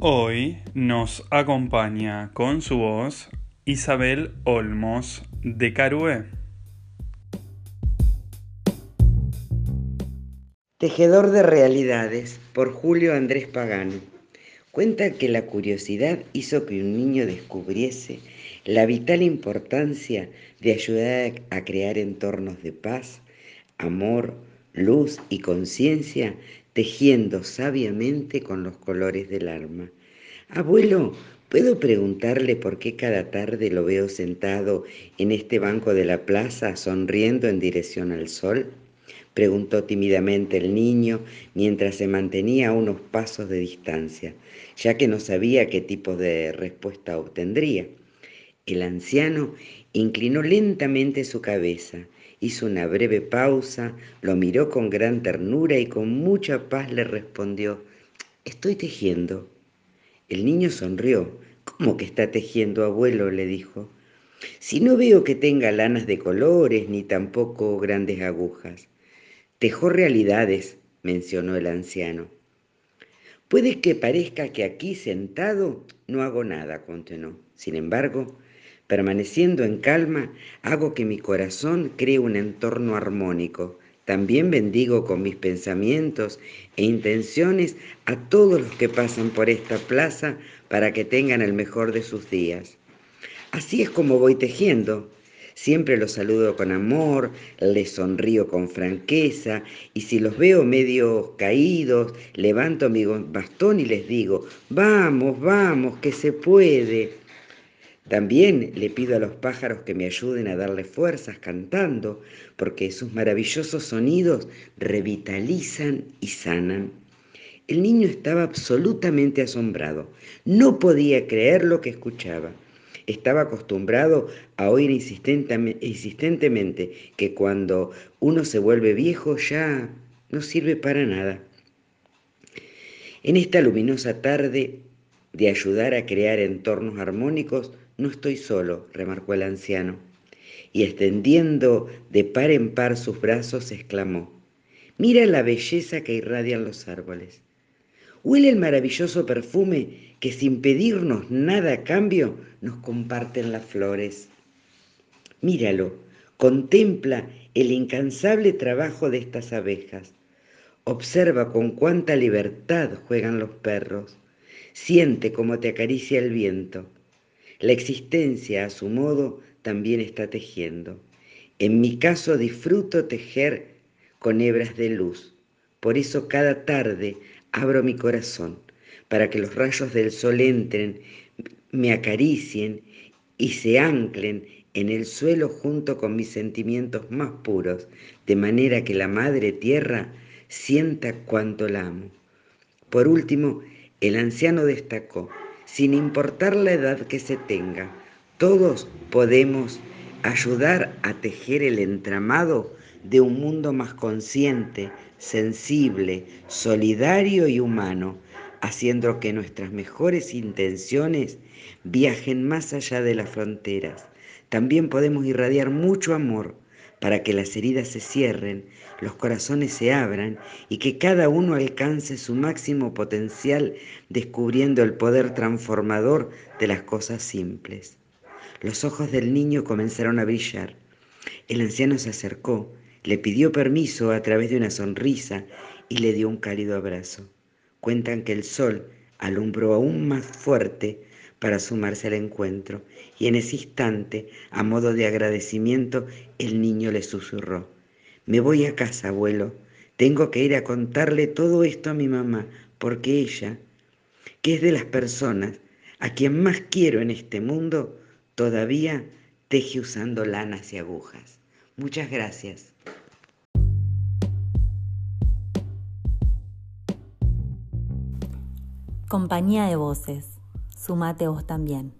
Hoy nos acompaña con su voz Isabel Olmos de Carué. Tejedor de Realidades por Julio Andrés Pagano. Cuenta que la curiosidad hizo que un niño descubriese la vital importancia de ayudar a crear entornos de paz, amor, luz y conciencia tejiendo sabiamente con los colores del alma. Abuelo, ¿puedo preguntarle por qué cada tarde lo veo sentado en este banco de la plaza sonriendo en dirección al sol? preguntó tímidamente el niño mientras se mantenía a unos pasos de distancia, ya que no sabía qué tipo de respuesta obtendría. El anciano inclinó lentamente su cabeza Hizo una breve pausa, lo miró con gran ternura y con mucha paz le respondió, estoy tejiendo. El niño sonrió. ¿Cómo que está tejiendo, abuelo? le dijo. Si no veo que tenga lanas de colores ni tampoco grandes agujas. Tejo realidades, mencionó el anciano. Puede que parezca que aquí sentado no hago nada, continuó. Sin embargo, Permaneciendo en calma, hago que mi corazón cree un entorno armónico. También bendigo con mis pensamientos e intenciones a todos los que pasan por esta plaza para que tengan el mejor de sus días. Así es como voy tejiendo. Siempre los saludo con amor, les sonrío con franqueza y si los veo medio caídos, levanto mi bastón y les digo, vamos, vamos, que se puede. También le pido a los pájaros que me ayuden a darle fuerzas cantando, porque sus maravillosos sonidos revitalizan y sanan. El niño estaba absolutamente asombrado. No podía creer lo que escuchaba. Estaba acostumbrado a oír insistentemente que cuando uno se vuelve viejo ya no sirve para nada. En esta luminosa tarde de ayudar a crear entornos armónicos, no estoy solo, remarcó el anciano, y extendiendo de par en par sus brazos, exclamó, Mira la belleza que irradian los árboles. Huele el maravilloso perfume que sin pedirnos nada a cambio nos comparten las flores. Míralo, contempla el incansable trabajo de estas abejas. Observa con cuánta libertad juegan los perros. Siente cómo te acaricia el viento. La existencia a su modo también está tejiendo. En mi caso disfruto tejer con hebras de luz. Por eso cada tarde abro mi corazón para que los rayos del sol entren, me acaricien y se anclen en el suelo junto con mis sentimientos más puros, de manera que la Madre Tierra sienta cuánto la amo. Por último, el anciano destacó, sin importar la edad que se tenga. Todos podemos ayudar a tejer el entramado de un mundo más consciente, sensible, solidario y humano, haciendo que nuestras mejores intenciones viajen más allá de las fronteras. También podemos irradiar mucho amor para que las heridas se cierren, los corazones se abran y que cada uno alcance su máximo potencial descubriendo el poder transformador de las cosas simples. Los ojos del niño comenzaron a brillar. El anciano se acercó, le pidió permiso a través de una sonrisa y le dio un cálido abrazo. Cuentan que el sol alumbró aún más fuerte para sumarse al encuentro, y en ese instante, a modo de agradecimiento, el niño le susurró, Me voy a casa, abuelo, tengo que ir a contarle todo esto a mi mamá, porque ella, que es de las personas a quien más quiero en este mundo, todavía teje usando lanas y agujas. Muchas gracias. Compañía de voces. Sumate vos también.